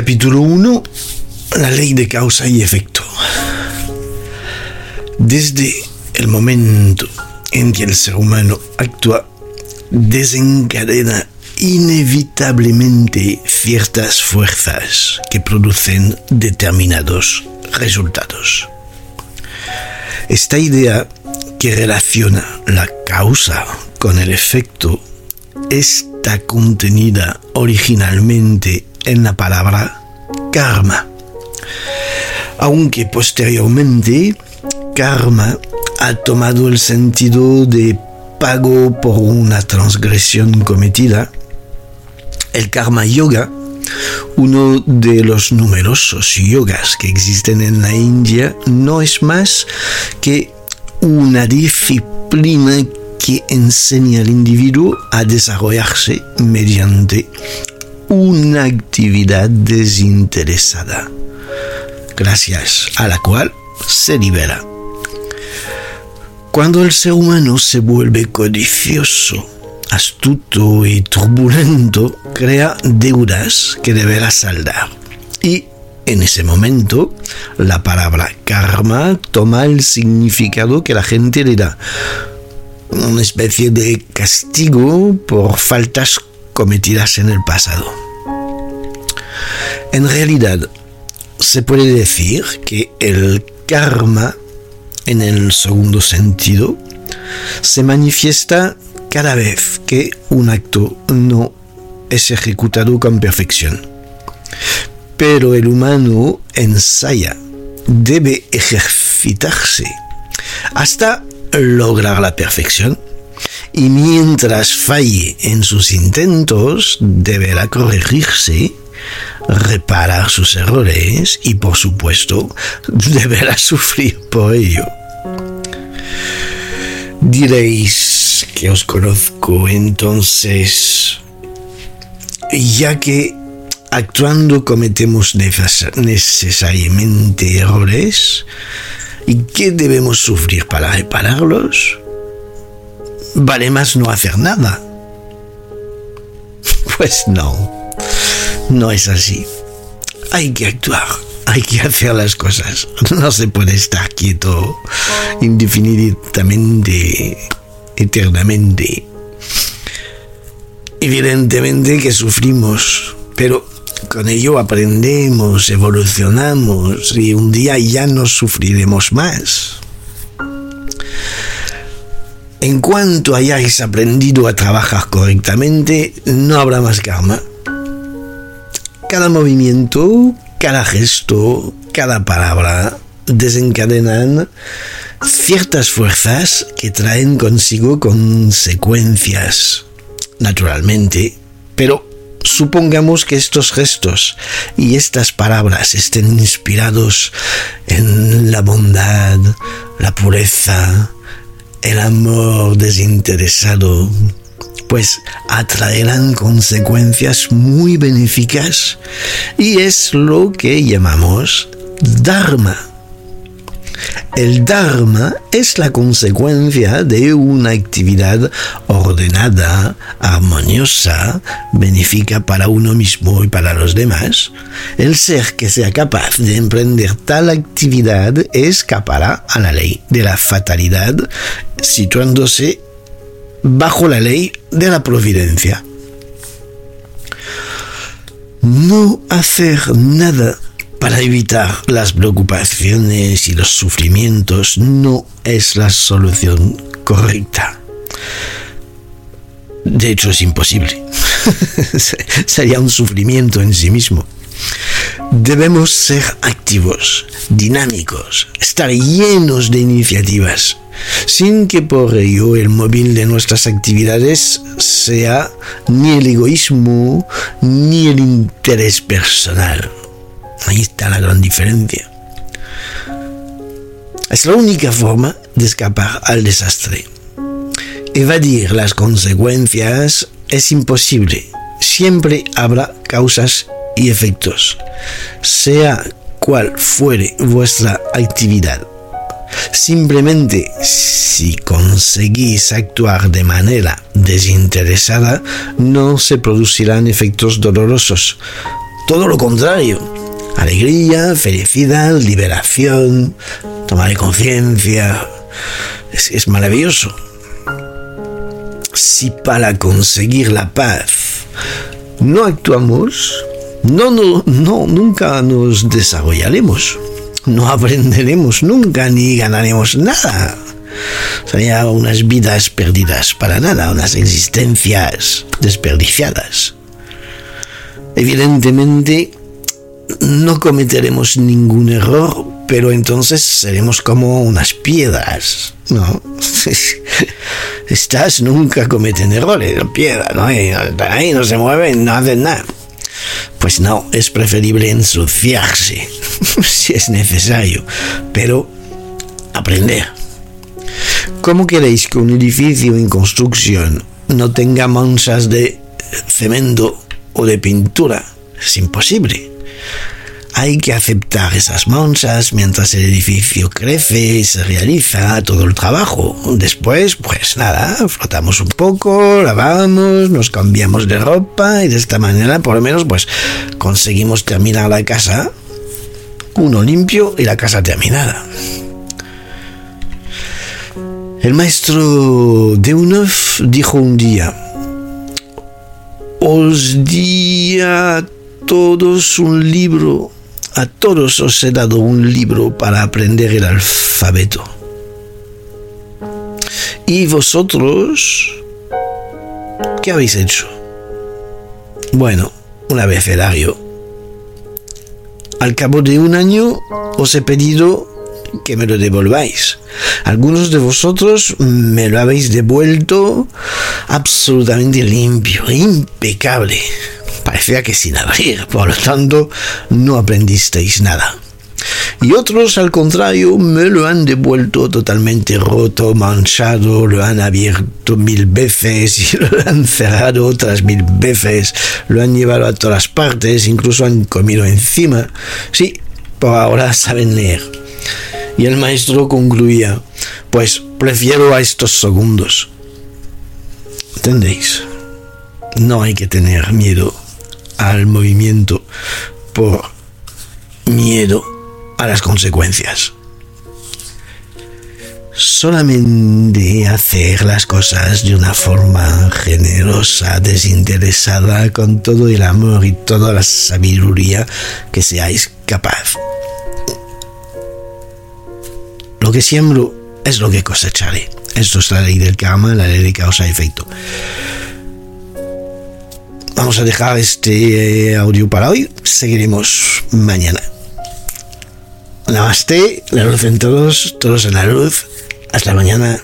Capítulo 1. La ley de causa y efecto. Desde el momento en que el ser humano actúa, desencadena inevitablemente ciertas fuerzas que producen determinados resultados. Esta idea que relaciona la causa con el efecto está contenida originalmente en la palabra karma. Aunque posteriormente karma ha tomado el sentido de pago por una transgresión cometida, el karma yoga, uno de los numerosos yogas que existen en la India, no es más que una disciplina que enseña al individuo a desarrollarse mediante una actividad desinteresada, gracias a la cual se libera. Cuando el ser humano se vuelve codicioso, astuto y turbulento, crea deudas que deberá saldar. Y en ese momento, la palabra karma toma el significado que la gente le da. Una especie de castigo por faltas cometidas en el pasado. En realidad, se puede decir que el karma, en el segundo sentido, se manifiesta cada vez que un acto no es ejecutado con perfección. Pero el humano ensaya, debe ejercitarse hasta lograr la perfección y mientras falle en sus intentos, deberá corregirse, reparar sus errores y, por supuesto, deberá sufrir por ello. Diréis que os conozco, entonces, ya que actuando cometemos necesariamente errores, ¿y qué debemos sufrir para repararlos? vale más no hacer nada. Pues no, no es así. Hay que actuar, hay que hacer las cosas. No se puede estar quieto indefinidamente, eternamente. Evidentemente que sufrimos, pero con ello aprendemos, evolucionamos y un día ya no sufriremos más. En cuanto hayáis aprendido a trabajar correctamente, no habrá más karma. Cada movimiento, cada gesto, cada palabra desencadenan ciertas fuerzas que traen consigo consecuencias, naturalmente, pero supongamos que estos gestos y estas palabras estén inspirados en la bondad, la pureza, el amor desinteresado, pues atraerán consecuencias muy benéficas y es lo que llamamos Dharma. El Dharma es la consecuencia de una actividad ordenada, armoniosa, benéfica para uno mismo y para los demás. El ser que sea capaz de emprender tal actividad escapará a la ley de la fatalidad, situándose bajo la ley de la providencia. No hacer nada para evitar las preocupaciones y los sufrimientos no es la solución correcta. De hecho, es imposible. Sería un sufrimiento en sí mismo. Debemos ser activos, dinámicos, estar llenos de iniciativas, sin que por ello el móvil de nuestras actividades sea ni el egoísmo ni el interés personal. Ahí está la gran diferencia. Es la única forma de escapar al desastre. Evadir las consecuencias es imposible. Siempre habrá causas y efectos, sea cual fuere vuestra actividad. Simplemente, si conseguís actuar de manera desinteresada, no se producirán efectos dolorosos. Todo lo contrario. Alegría, felicidad, liberación, tomar conciencia. Es, es maravilloso. Si para conseguir la paz no actuamos, no, no, no, nunca nos desarrollaremos no aprenderemos nunca ni ganaremos nada. Serían unas vidas perdidas para nada, unas existencias desperdiciadas. Evidentemente, no cometeremos ningún error, pero entonces seremos como unas piedras, ¿no? Estas nunca cometen errores, piedras, ¿no? ahí, no se mueven, no hacen nada. Pues no, es preferible ensuciarse si es necesario, pero aprender. ¿Cómo queréis que un edificio en construcción no tenga manchas de cemento o de pintura? Es imposible hay que aceptar esas manchas mientras el edificio crece y se realiza todo el trabajo. Después, pues nada, flotamos un poco, lavamos, nos cambiamos de ropa y de esta manera por lo menos pues conseguimos terminar la casa uno limpio y la casa terminada. El maestro Deunov dijo un día, os di a todos un libro a todos os he dado un libro para aprender el alfabeto. ¿Y vosotros qué habéis hecho? Bueno, un abecedario. Al cabo de un año os he pedido que me lo devolváis. Algunos de vosotros me lo habéis devuelto absolutamente limpio, impecable parecía que sin abrir, por lo tanto no aprendisteis nada. Y otros, al contrario, me lo han devuelto totalmente roto, manchado, lo han abierto mil veces y lo han cerrado otras mil veces, lo han llevado a todas partes, incluso han comido encima. Sí, por ahora saben leer. Y el maestro concluía, pues prefiero a estos segundos. ¿Entendéis? No hay que tener miedo al movimiento por miedo a las consecuencias. Solamente hacer las cosas de una forma generosa, desinteresada, con todo el amor y toda la sabiduría que seáis capaz. Lo que siembro es lo que cosecharé. Esto es la ley del karma, la ley de causa-efecto. Vamos a dejar este eh, audio para hoy. Seguiremos mañana. Namaste, la luz en todos, todos en la luz. Hasta mañana.